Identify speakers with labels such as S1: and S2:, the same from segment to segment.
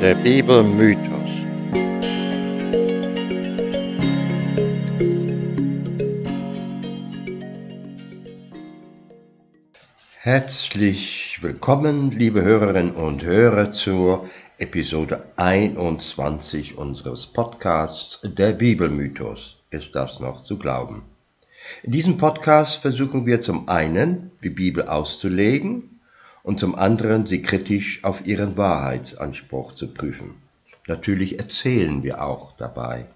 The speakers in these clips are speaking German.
S1: Der Bibelmythos. Herzlich willkommen, liebe Hörerinnen und Hörer, zur Episode 21 unseres Podcasts Der Bibelmythos. Ist das noch zu glauben? In diesem Podcast versuchen wir zum einen, die Bibel auszulegen und zum anderen, sie kritisch auf ihren Wahrheitsanspruch zu prüfen. Natürlich erzählen wir auch dabei.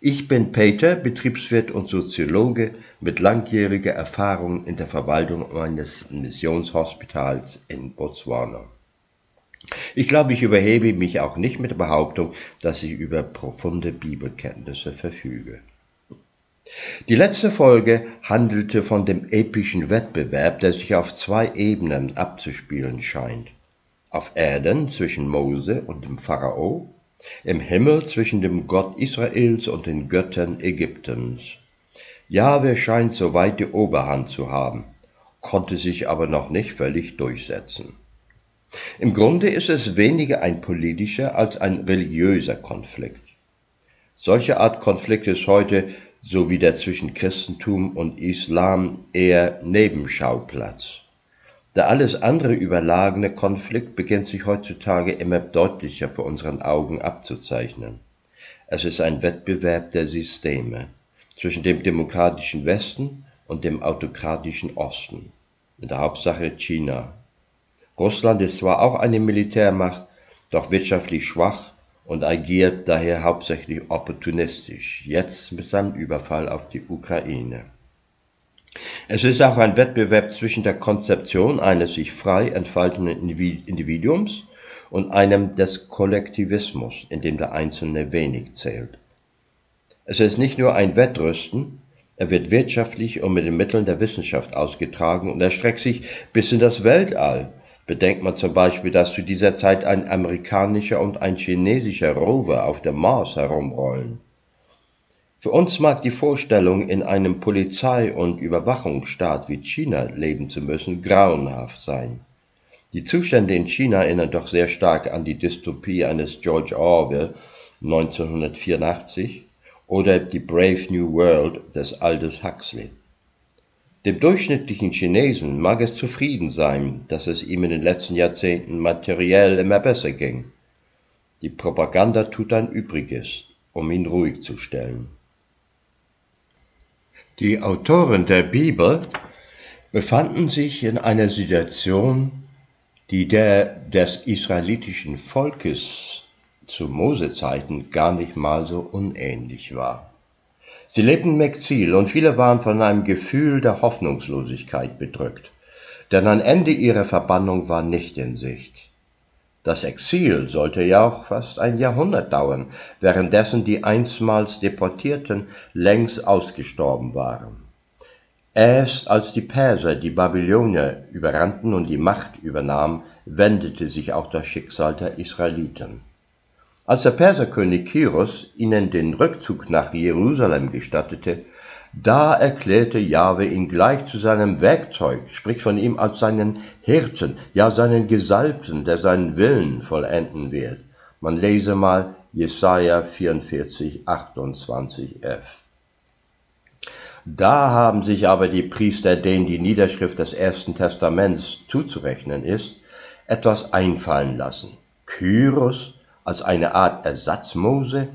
S1: Ich bin Peter, Betriebswirt und Soziologe mit langjähriger Erfahrung in der Verwaltung eines Missionshospitals in Botswana. Ich glaube, ich überhebe mich auch nicht mit der Behauptung, dass ich über profunde Bibelkenntnisse verfüge. Die letzte Folge handelte von dem epischen Wettbewerb, der sich auf zwei Ebenen abzuspielen scheint. Auf Erden zwischen Mose und dem Pharao, im Himmel zwischen dem Gott Israels und den Göttern Ägyptens. Jahwe scheint soweit die Oberhand zu haben, konnte sich aber noch nicht völlig durchsetzen. Im Grunde ist es weniger ein politischer als ein religiöser Konflikt. Solche Art Konflikt ist heute so wie der zwischen Christentum und Islam eher Nebenschauplatz. Der alles andere überlagene Konflikt beginnt sich heutzutage immer deutlicher vor unseren Augen abzuzeichnen. Es ist ein Wettbewerb der Systeme zwischen dem demokratischen Westen und dem autokratischen Osten, in der Hauptsache China. Russland ist zwar auch eine Militärmacht, doch wirtschaftlich schwach und agiert daher hauptsächlich opportunistisch, jetzt mit seinem Überfall auf die Ukraine. Es ist auch ein Wettbewerb zwischen der Konzeption eines sich frei entfaltenden Individuums und einem des Kollektivismus, in dem der Einzelne wenig zählt. Es ist nicht nur ein Wettrüsten, er wird wirtschaftlich und mit den Mitteln der Wissenschaft ausgetragen und erstreckt sich bis in das Weltall, Bedenkt man zum Beispiel, dass zu dieser Zeit ein amerikanischer und ein chinesischer Rover auf dem Mars herumrollen. Für uns mag die Vorstellung, in einem Polizei- und Überwachungsstaat wie China leben zu müssen, grauenhaft sein. Die Zustände in China erinnern doch sehr stark an die Dystopie eines George Orwell 1984 oder die Brave New World des Aldous Huxley. Dem durchschnittlichen Chinesen mag es zufrieden sein, dass es ihm in den letzten Jahrzehnten materiell immer besser ging. Die Propaganda tut ein Übriges, um ihn ruhig zu stellen. Die Autoren der Bibel befanden sich in einer Situation, die der des israelitischen Volkes zu Mosezeiten gar nicht mal so unähnlich war. Sie lebten im Exil und viele waren von einem Gefühl der Hoffnungslosigkeit bedrückt, denn ein Ende ihrer Verbannung war nicht in Sicht. Das Exil sollte ja auch fast ein Jahrhundert dauern, währenddessen die einstmals Deportierten längst ausgestorben waren. Erst als die Perser die Babylonier überrannten und die Macht übernahmen, wendete sich auch das Schicksal der Israeliten. Als der Perserkönig Kyros ihnen den Rückzug nach Jerusalem gestattete, da erklärte Jahwe ihn gleich zu seinem Werkzeug, spricht von ihm als seinen Hirten, ja seinen Gesalbten, der seinen Willen vollenden wird. Man lese mal Jesaja 44, 28f. Da haben sich aber die Priester, denen die Niederschrift des Ersten Testaments zuzurechnen ist, etwas einfallen lassen. Kyros als eine Art Ersatzmose?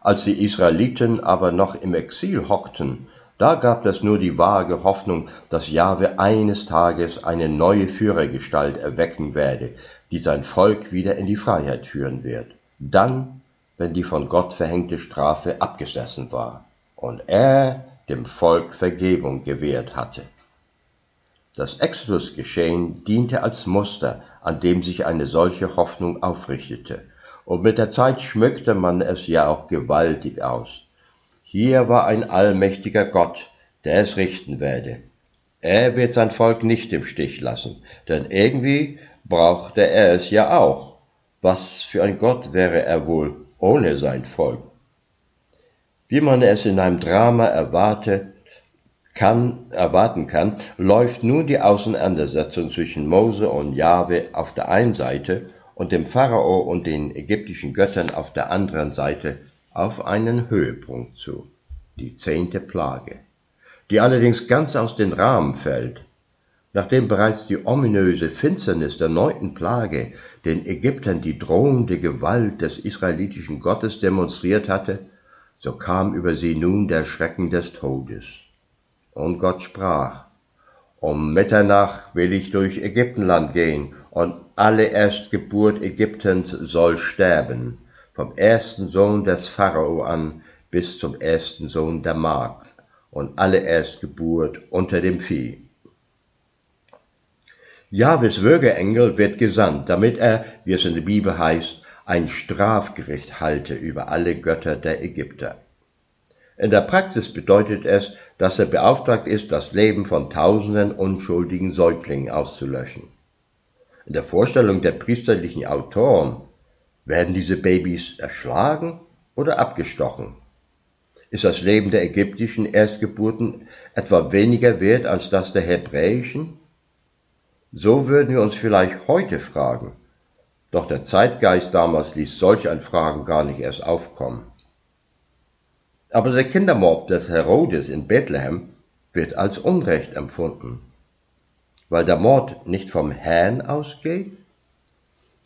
S1: Als die Israeliten aber noch im Exil hockten, da gab es nur die vage Hoffnung, dass Jahwe eines Tages eine neue Führergestalt erwecken werde, die sein Volk wieder in die Freiheit führen wird. Dann, wenn die von Gott verhängte Strafe abgesessen war und er dem Volk Vergebung gewährt hatte. Das Exodus-Geschehen diente als Muster, an dem sich eine solche Hoffnung aufrichtete, und mit der Zeit schmückte man es ja auch gewaltig aus. Hier war ein allmächtiger Gott, der es richten werde. Er wird sein Volk nicht im Stich lassen, denn irgendwie brauchte er es ja auch. Was für ein Gott wäre er wohl ohne sein Volk? Wie man es in einem Drama erwarte, kann, erwarten kann, läuft nun die Auseinandersetzung zwischen Mose und Jahwe auf der einen Seite und dem Pharao und den ägyptischen Göttern auf der anderen Seite auf einen Höhepunkt zu, die zehnte Plage, die allerdings ganz aus dem Rahmen fällt, nachdem bereits die ominöse Finsternis der neunten Plage den Ägyptern die drohende Gewalt des israelitischen Gottes demonstriert hatte, so kam über sie nun der Schrecken des Todes. Und Gott sprach, um Mitternacht will ich durch Ägyptenland gehen, und alle Erstgeburt Ägyptens soll sterben, vom ersten Sohn des Pharao an bis zum ersten Sohn der Magd, und alle Erstgeburt unter dem Vieh. Jahwes Würgeengel wird gesandt, damit er, wie es in der Bibel heißt, ein Strafgericht halte über alle Götter der Ägypter. In der Praxis bedeutet es, dass er beauftragt ist, das Leben von tausenden unschuldigen Säuglingen auszulöschen. In der Vorstellung der priesterlichen Autoren werden diese Babys erschlagen oder abgestochen. Ist das Leben der ägyptischen Erstgeburten etwa weniger wert als das der hebräischen? So würden wir uns vielleicht heute fragen, doch der Zeitgeist damals ließ solch ein Fragen gar nicht erst aufkommen. Aber der Kindermord des Herodes in Bethlehem wird als Unrecht empfunden, weil der Mord nicht vom Herrn ausgeht.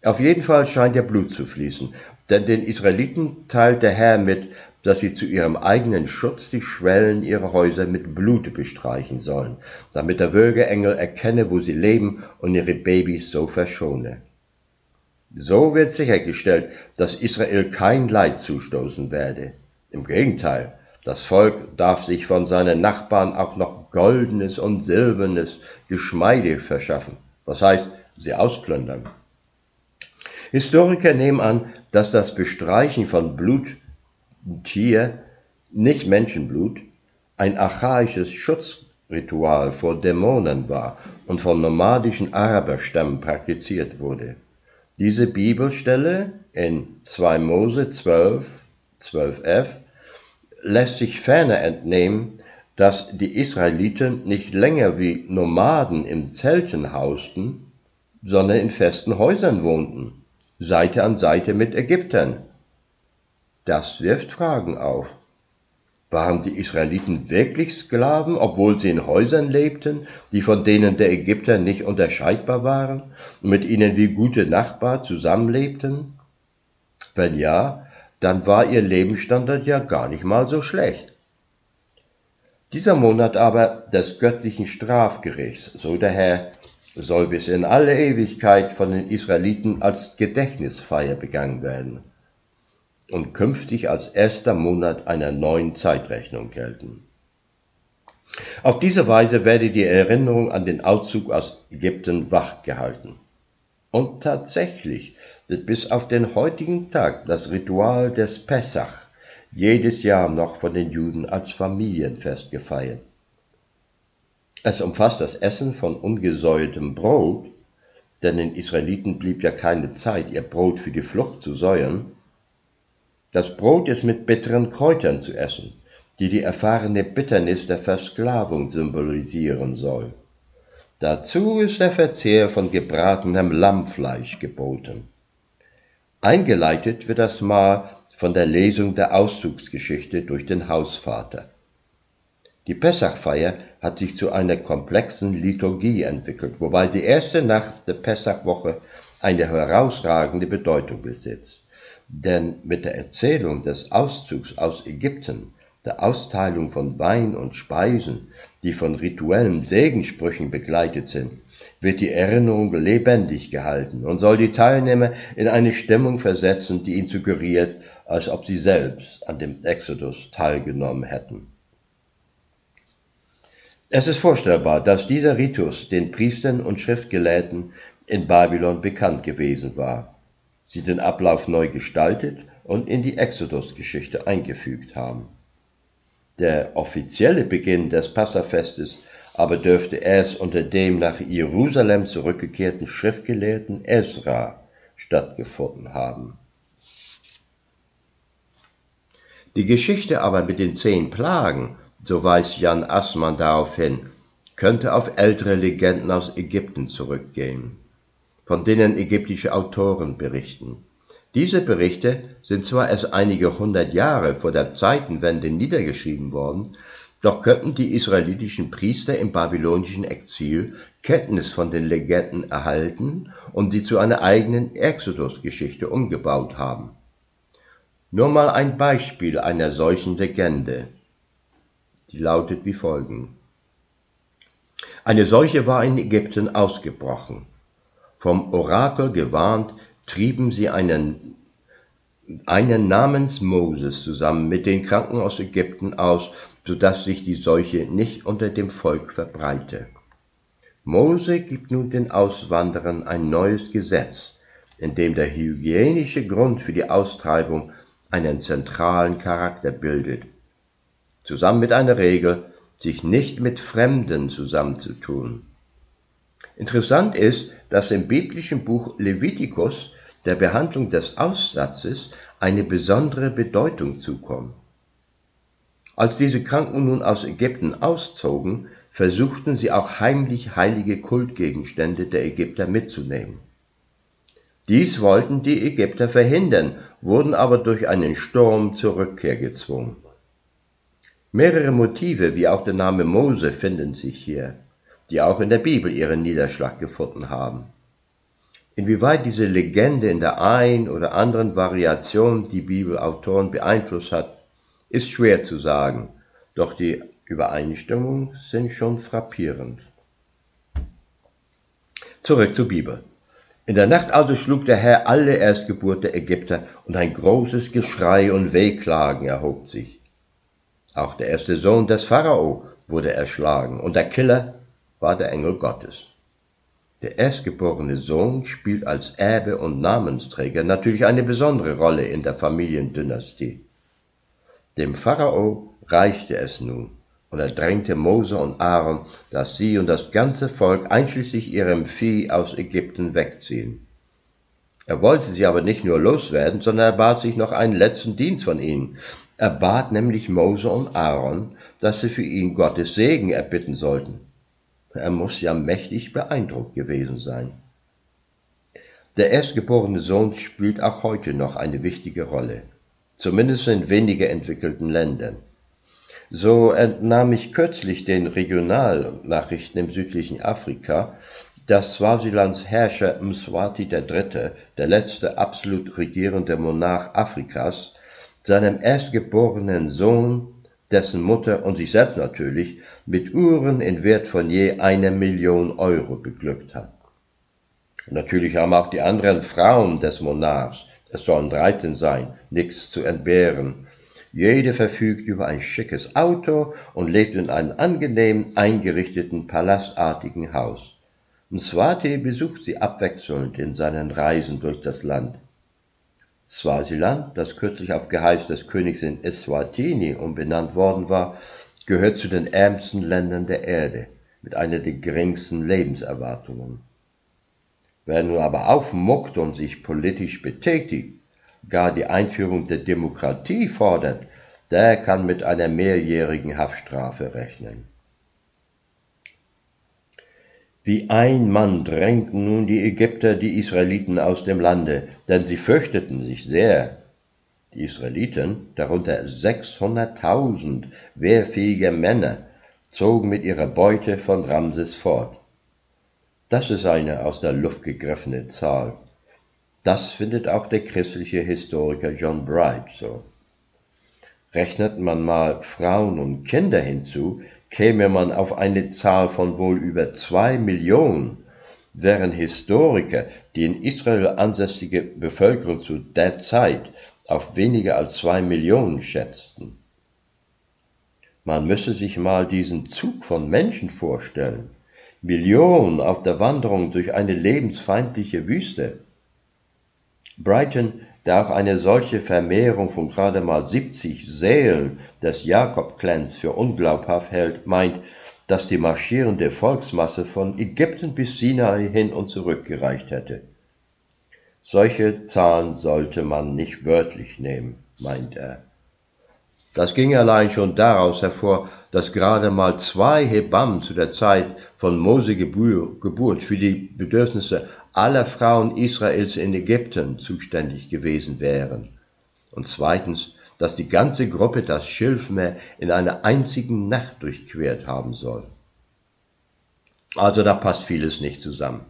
S1: Auf jeden Fall scheint ja Blut zu fließen, denn den Israeliten teilt der Herr mit, dass sie zu ihrem eigenen Schutz die Schwellen ihrer Häuser mit Blute bestreichen sollen, damit der Würgeengel erkenne, wo sie leben und ihre Babys so verschone. So wird sichergestellt, dass Israel kein Leid zustoßen werde. Im Gegenteil, das Volk darf sich von seinen Nachbarn auch noch goldenes und silbernes Geschmeide verschaffen, was heißt, sie ausplündern. Historiker nehmen an, dass das Bestreichen von Bluttier, nicht Menschenblut, ein archaisches Schutzritual vor Dämonen war und von nomadischen Araberstämmen praktiziert wurde. Diese Bibelstelle in 2 Mose 12, 12f lässt sich ferner entnehmen, dass die Israeliten nicht länger wie Nomaden im Zelten hausten, sondern in festen Häusern wohnten, Seite an Seite mit Ägyptern. Das wirft Fragen auf. Waren die Israeliten wirklich Sklaven, obwohl sie in Häusern lebten, die von denen der Ägypter nicht unterscheidbar waren und mit ihnen wie gute Nachbar zusammenlebten? Wenn ja, dann war ihr Lebensstandard ja gar nicht mal so schlecht. Dieser Monat aber des göttlichen Strafgerichts, so der Herr, soll bis in alle Ewigkeit von den Israeliten als Gedächtnisfeier begangen werden und künftig als erster Monat einer neuen Zeitrechnung gelten. Auf diese Weise werde die Erinnerung an den Auszug aus Ägypten wachgehalten. Und tatsächlich wird bis auf den heutigen Tag das Ritual des Pessach jedes Jahr noch von den Juden als Familienfest gefeiert. Es umfasst das Essen von ungesäuertem Brot, denn den Israeliten blieb ja keine Zeit, ihr Brot für die Flucht zu säuern. Das Brot ist mit bitteren Kräutern zu essen, die die erfahrene Bitternis der Versklavung symbolisieren soll. Dazu ist der Verzehr von gebratenem Lammfleisch geboten. Eingeleitet wird das Mahl von der Lesung der Auszugsgeschichte durch den Hausvater. Die Pessachfeier hat sich zu einer komplexen Liturgie entwickelt, wobei die erste Nacht der Pessachwoche eine herausragende Bedeutung besitzt. Denn mit der Erzählung des Auszugs aus Ägypten, der Austeilung von Wein und Speisen, die von rituellen Segensprüchen begleitet sind, wird die Erinnerung lebendig gehalten und soll die Teilnehmer in eine Stimmung versetzen, die ihnen suggeriert, als ob sie selbst an dem Exodus teilgenommen hätten. Es ist vorstellbar, dass dieser Ritus den Priestern und Schriftgelehrten in Babylon bekannt gewesen war, sie den Ablauf neu gestaltet und in die Exodus-Geschichte eingefügt haben. Der offizielle Beginn des Passafestes aber dürfte erst unter dem nach Jerusalem zurückgekehrten Schriftgelehrten Esra stattgefunden haben. Die Geschichte aber mit den zehn Plagen, so weist Jan Assmann darauf hin, könnte auf ältere Legenden aus Ägypten zurückgehen. von denen ägyptische Autoren berichten. Diese Berichte sind zwar erst einige hundert Jahre vor der Zeitenwende niedergeschrieben worden, doch könnten die israelitischen Priester im babylonischen Exil Kenntnis von den Legenden erhalten und sie zu einer eigenen Exodus-Geschichte umgebaut haben. Nur mal ein Beispiel einer solchen Legende. Die lautet wie folgen. Eine Seuche war in Ägypten ausgebrochen. Vom Orakel gewarnt, trieben sie einen, einen namens Moses zusammen mit den Kranken aus Ägypten aus so dass sich die Seuche nicht unter dem Volk verbreite. Mose gibt nun den Auswanderern ein neues Gesetz, in dem der hygienische Grund für die Austreibung einen zentralen Charakter bildet, zusammen mit einer Regel, sich nicht mit Fremden zusammenzutun. Interessant ist, dass im biblischen Buch Levitikus der Behandlung des Aussatzes eine besondere Bedeutung zukommt. Als diese Kranken nun aus Ägypten auszogen, versuchten sie auch heimlich heilige Kultgegenstände der Ägypter mitzunehmen. Dies wollten die Ägypter verhindern, wurden aber durch einen Sturm zur Rückkehr gezwungen. Mehrere Motive, wie auch der Name Mose, finden sich hier, die auch in der Bibel ihren Niederschlag gefunden haben. Inwieweit diese Legende in der ein oder anderen Variation die Bibelautoren beeinflusst hat, ist schwer zu sagen, doch die Übereinstimmungen sind schon frappierend. Zurück zur Bibel. In der Nacht also schlug der Herr alle Erstgeburt der Ägypter, und ein großes Geschrei und Wehklagen erhob sich. Auch der erste Sohn des Pharao wurde erschlagen, und der Killer war der Engel Gottes. Der erstgeborene Sohn spielt als Erbe und Namensträger natürlich eine besondere Rolle in der Familiendynastie. Dem Pharao reichte es nun, und er drängte Mose und Aaron, dass sie und das ganze Volk einschließlich ihrem Vieh aus Ägypten wegziehen. Er wollte sie aber nicht nur loswerden, sondern er bat sich noch einen letzten Dienst von ihnen. Er bat nämlich Mose und Aaron, dass sie für ihn Gottes Segen erbitten sollten. Er muss ja mächtig beeindruckt gewesen sein. Der erstgeborene Sohn spielt auch heute noch eine wichtige Rolle zumindest in weniger entwickelten Ländern. So entnahm ich kürzlich den Regionalnachrichten im südlichen Afrika, dass Swasilands Herrscher Mswati III., der letzte absolut regierende Monarch Afrikas, seinem erstgeborenen Sohn, dessen Mutter und sich selbst natürlich mit Uhren in Wert von je einer Million Euro beglückt hat. Natürlich haben auch die anderen Frauen des Monarchs es sollen 13 sein, nichts zu entbehren. Jede verfügt über ein schickes Auto und lebt in einem angenehm eingerichteten palastartigen Haus. Mswati besucht sie abwechselnd in seinen Reisen durch das Land. Swasiland, das kürzlich auf Geheiß des Königs in Eswatini umbenannt worden war, gehört zu den ärmsten Ländern der Erde mit einer der geringsten Lebenserwartungen. Wer nun aber aufmuckt und sich politisch betätigt, gar die Einführung der Demokratie fordert, der kann mit einer mehrjährigen Haftstrafe rechnen. Wie ein Mann drängten nun die Ägypter die Israeliten aus dem Lande, denn sie fürchteten sich sehr. Die Israeliten, darunter 600.000 wehrfähige Männer, zogen mit ihrer Beute von Ramses fort. Das ist eine aus der Luft gegriffene Zahl. Das findet auch der christliche Historiker John Bright so. Rechnet man mal Frauen und Kinder hinzu, käme man auf eine Zahl von wohl über zwei Millionen, während Historiker die in Israel ansässige Bevölkerung zu der Zeit auf weniger als zwei Millionen schätzten. Man müsse sich mal diesen Zug von Menschen vorstellen. Millionen auf der Wanderung durch eine lebensfeindliche Wüste. Brighton, der auch eine solche Vermehrung von gerade mal 70 Seelen des Jakob-Clans für unglaubhaft hält, meint, dass die marschierende Volksmasse von Ägypten bis Sinai hin und zurück gereicht hätte. Solche Zahlen sollte man nicht wörtlich nehmen, meint er. Das ging allein schon daraus hervor, dass gerade mal zwei Hebammen zu der Zeit von Mose Geburt für die Bedürfnisse aller Frauen Israels in Ägypten zuständig gewesen wären. Und zweitens, dass die ganze Gruppe das Schilfmeer in einer einzigen Nacht durchquert haben soll. Also da passt vieles nicht zusammen.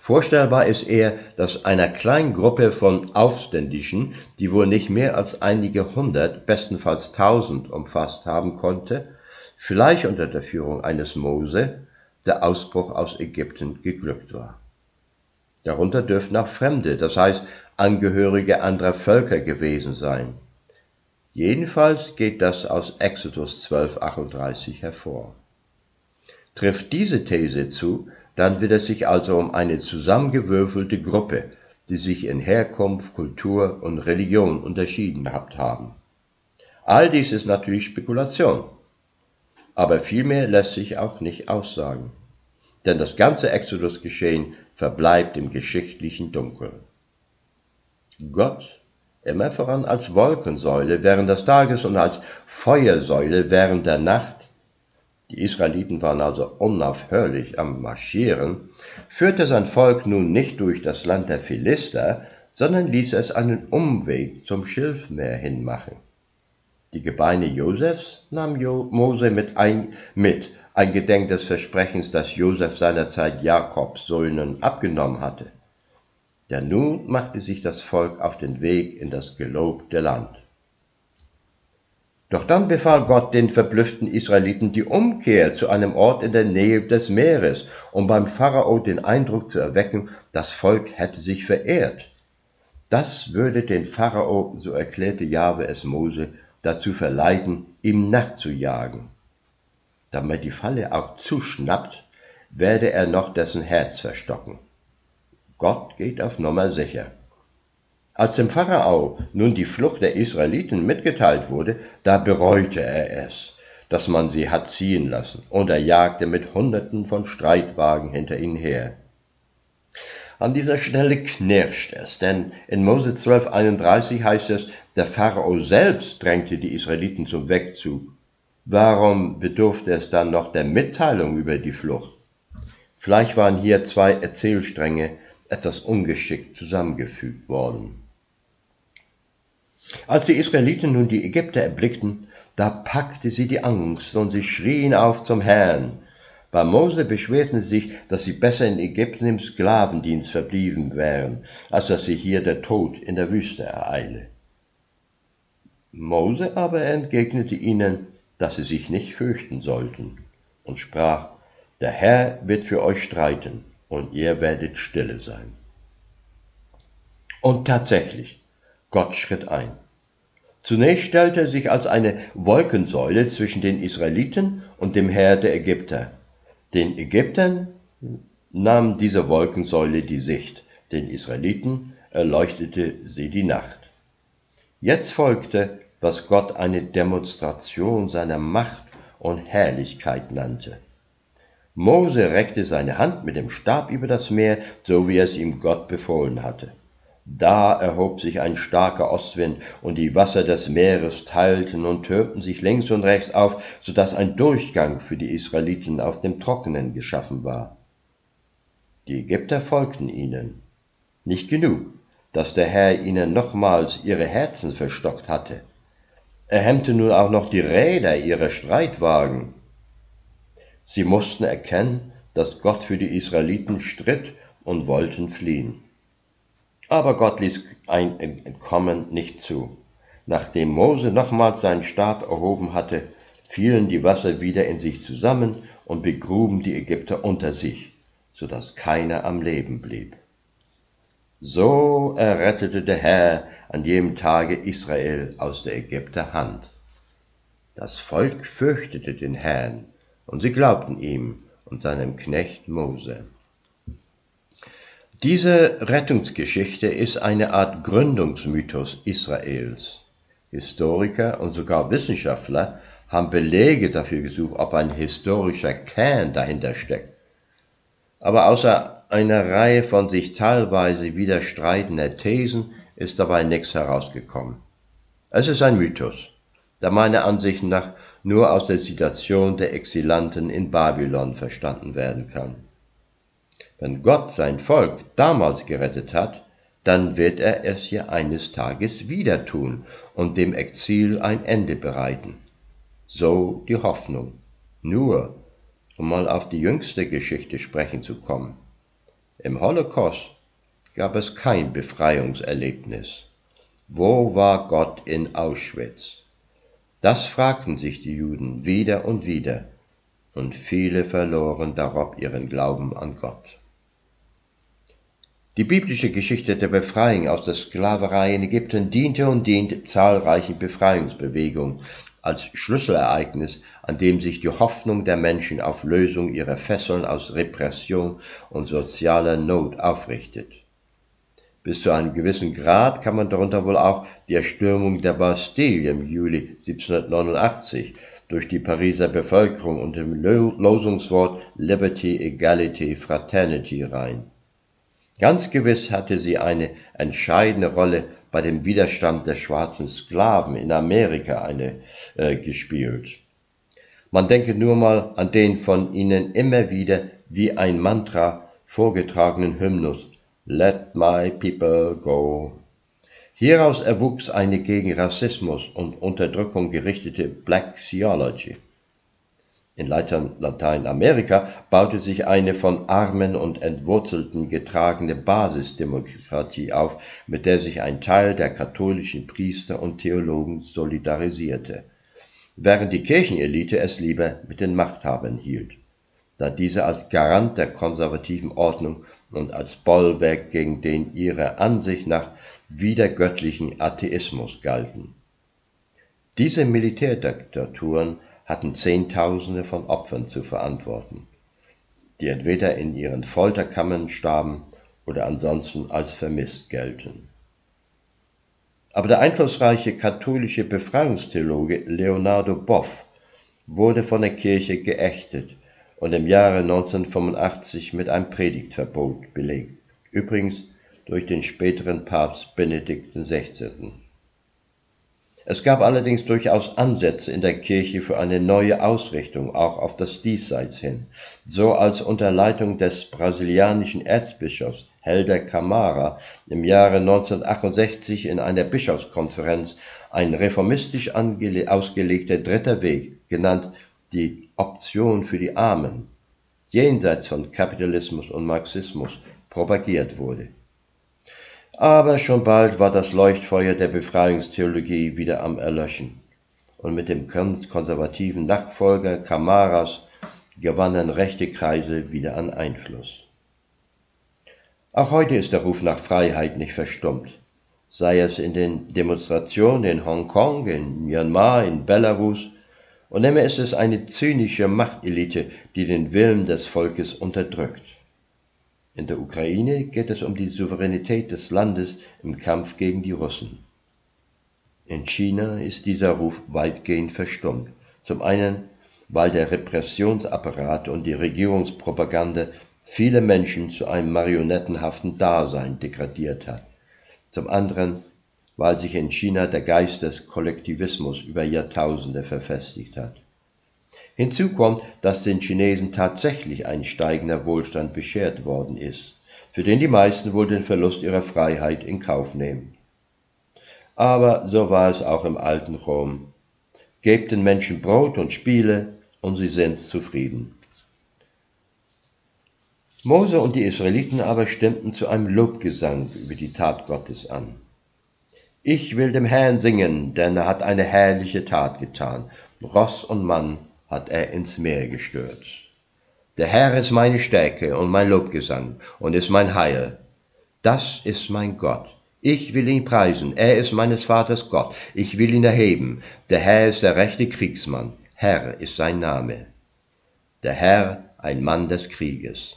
S1: Vorstellbar ist eher, dass einer kleinen Gruppe von Aufständischen, die wohl nicht mehr als einige hundert, bestenfalls tausend umfasst haben konnte, vielleicht unter der Führung eines Mose, der Ausbruch aus Ägypten geglückt war. Darunter dürften auch Fremde, das heißt Angehörige anderer Völker gewesen sein. Jedenfalls geht das aus Exodus 12,38 hervor. Trifft diese These zu, dann wird es sich also um eine zusammengewürfelte Gruppe, die sich in Herkunft, Kultur und Religion unterschieden gehabt haben. All dies ist natürlich Spekulation, aber vielmehr lässt sich auch nicht aussagen, denn das ganze Exodus-Geschehen verbleibt im geschichtlichen Dunkel. Gott, immer voran als Wolkensäule während des Tages und als Feuersäule während der Nacht, die Israeliten waren also unaufhörlich am Marschieren, führte sein Volk nun nicht durch das Land der Philister, sondern ließ es einen Umweg zum Schilfmeer hinmachen. Die Gebeine Josefs nahm Mose mit, ein, mit eingedenk des Versprechens, das Josef seinerzeit Jakobs Söhnen abgenommen hatte. Denn nun machte sich das Volk auf den Weg in das gelobte Land. Doch dann befahl Gott den verblüfften Israeliten die Umkehr zu einem Ort in der Nähe des Meeres, um beim Pharao den Eindruck zu erwecken, das Volk hätte sich verehrt. Das würde den Pharao, so erklärte Jahwe es Mose, dazu verleiten, ihm nachzujagen. Damit die Falle auch zuschnappt, werde er noch dessen Herz verstocken. Gott geht auf Nummer sicher. Als dem Pharao nun die Flucht der Israeliten mitgeteilt wurde, da bereute er es, dass man sie hat ziehen lassen, und er jagte mit Hunderten von Streitwagen hinter ihnen her. An dieser Stelle knirscht es, denn in Mose 12,31 heißt es, der Pharao selbst drängte die Israeliten zum Wegzug. Warum bedurfte es dann noch der Mitteilung über die Flucht? Vielleicht waren hier zwei Erzählstränge etwas ungeschickt zusammengefügt worden. Als die Israeliten nun die Ägypter erblickten, da packte sie die Angst und sie schrien auf zum Herrn. Bei Mose beschwerten sie sich, dass sie besser in Ägypten im Sklavendienst verblieben wären, als dass sie hier der Tod in der Wüste ereile. Mose aber entgegnete ihnen, dass sie sich nicht fürchten sollten, und sprach, der Herr wird für euch streiten, und ihr werdet stille sein. Und tatsächlich, Gott schritt ein. Zunächst stellte er sich als eine Wolkensäule zwischen den Israeliten und dem Herr der Ägypter. Den Ägyptern nahm diese Wolkensäule die Sicht, den Israeliten erleuchtete sie die Nacht. Jetzt folgte, was Gott eine Demonstration seiner Macht und Herrlichkeit nannte. Mose reckte seine Hand mit dem Stab über das Meer, so wie es ihm Gott befohlen hatte. Da erhob sich ein starker Ostwind, und die Wasser des Meeres teilten und türmten sich links und rechts auf, so dass ein Durchgang für die Israeliten auf dem Trockenen geschaffen war. Die Ägypter folgten ihnen. Nicht genug, dass der Herr ihnen nochmals ihre Herzen verstockt hatte. Er hemmte nun auch noch die Räder ihrer Streitwagen. Sie mussten erkennen, dass Gott für die Israeliten stritt und wollten fliehen. Aber Gott ließ ein Entkommen nicht zu. Nachdem Mose nochmals seinen Stab erhoben hatte, fielen die Wasser wieder in sich zusammen und begruben die Ägypter unter sich, so dass keiner am Leben blieb. So errettete der Herr an jenem Tage Israel aus der Ägypter Hand. Das Volk fürchtete den Herrn, und sie glaubten ihm und seinem Knecht Mose. Diese Rettungsgeschichte ist eine Art Gründungsmythos Israels. Historiker und sogar Wissenschaftler haben Belege dafür gesucht, ob ein historischer Kern dahinter steckt. Aber außer einer Reihe von sich teilweise widerstreitender Thesen ist dabei nichts herausgekommen. Es ist ein Mythos, der meiner Ansicht nach nur aus der Situation der Exilanten in Babylon verstanden werden kann. Wenn Gott sein Volk damals gerettet hat, dann wird er es hier eines Tages wieder tun und dem Exil ein Ende bereiten. So die Hoffnung. Nur, um mal auf die jüngste Geschichte sprechen zu kommen. Im Holocaust gab es kein Befreiungserlebnis. Wo war Gott in Auschwitz? Das fragten sich die Juden wieder und wieder, und viele verloren darob ihren Glauben an Gott. Die biblische Geschichte der Befreiung aus der Sklaverei in Ägypten diente und dient zahlreichen Befreiungsbewegungen als Schlüsselereignis, an dem sich die Hoffnung der Menschen auf Lösung ihrer Fesseln aus Repression und sozialer Not aufrichtet. Bis zu einem gewissen Grad kann man darunter wohl auch die Erstürmung der Bastille im Juli 1789 durch die Pariser Bevölkerung unter dem Losungswort Liberty, Equality, Fraternity rein. Ganz gewiss hatte sie eine entscheidende Rolle bei dem Widerstand der schwarzen Sklaven in Amerika eine äh, gespielt. Man denke nur mal an den von ihnen immer wieder wie ein Mantra vorgetragenen Hymnus Let my people go. Hieraus erwuchs eine gegen Rassismus und Unterdrückung gerichtete Black Theology. In Lateinamerika baute sich eine von Armen und Entwurzelten getragene Basisdemokratie auf, mit der sich ein Teil der katholischen Priester und Theologen solidarisierte, während die Kirchenelite es lieber mit den Machthabern hielt, da diese als Garant der konservativen Ordnung und als Bollwerk gegen den ihrer Ansicht nach wiedergöttlichen Atheismus galten. Diese Militärdiktaturen hatten Zehntausende von Opfern zu verantworten, die entweder in ihren Folterkammern starben oder ansonsten als vermisst gelten. Aber der einflussreiche katholische Befreiungstheologe Leonardo Boff wurde von der Kirche geächtet und im Jahre 1985 mit einem Predigtverbot belegt, übrigens durch den späteren Papst Benedikt XVI. Es gab allerdings durchaus Ansätze in der Kirche für eine neue Ausrichtung auch auf das Diesseits hin, so als unter Leitung des brasilianischen Erzbischofs Helder Camara im Jahre 1968 in einer Bischofskonferenz ein reformistisch ausgelegter dritter Weg, genannt die Option für die Armen, jenseits von Kapitalismus und Marxismus propagiert wurde. Aber schon bald war das Leuchtfeuer der Befreiungstheologie wieder am Erlöschen, und mit dem konservativen Nachfolger Kamaras gewannen rechte Kreise wieder an Einfluss. Auch heute ist der Ruf nach Freiheit nicht verstummt, sei es in den Demonstrationen in Hongkong, in Myanmar, in Belarus und immer ist es eine zynische Machtelite, die den Willen des Volkes unterdrückt. In der Ukraine geht es um die Souveränität des Landes im Kampf gegen die Russen. In China ist dieser Ruf weitgehend verstummt. Zum einen, weil der Repressionsapparat und die Regierungspropaganda viele Menschen zu einem marionettenhaften Dasein degradiert hat. Zum anderen, weil sich in China der Geist des Kollektivismus über Jahrtausende verfestigt hat. Hinzu kommt, dass den Chinesen tatsächlich ein steigender Wohlstand beschert worden ist, für den die meisten wohl den Verlust ihrer Freiheit in Kauf nehmen. Aber so war es auch im alten Rom. Gebt den Menschen Brot und Spiele, und sie sind zufrieden. Mose und die Israeliten aber stimmten zu einem Lobgesang über die Tat Gottes an. Ich will dem Herrn singen, denn er hat eine herrliche Tat getan. Ross und Mann hat er ins Meer gestürzt. Der Herr ist meine Stärke und mein Lobgesang und ist mein Heil. Das ist mein Gott. Ich will ihn preisen. Er ist meines Vaters Gott. Ich will ihn erheben. Der Herr ist der rechte Kriegsmann. Herr ist sein Name. Der Herr ein Mann des Krieges.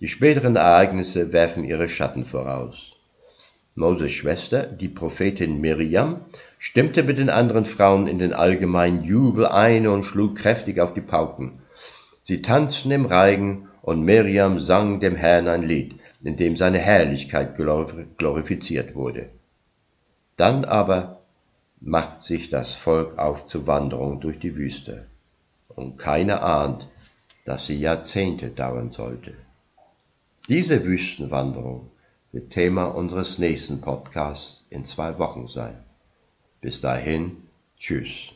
S1: Die späteren Ereignisse werfen ihre Schatten voraus. Moses Schwester, die Prophetin Miriam, stimmte mit den anderen Frauen in den allgemeinen Jubel ein und schlug kräftig auf die Pauken. Sie tanzten im Reigen und Miriam sang dem Herrn ein Lied, in dem seine Herrlichkeit glorifiziert wurde. Dann aber macht sich das Volk auf zur Wanderung durch die Wüste. Und keiner ahnt, dass sie Jahrzehnte dauern sollte. Diese Wüstenwanderung wird Thema unseres nächsten Podcasts in zwei Wochen sein. Bis dahin, tschüss.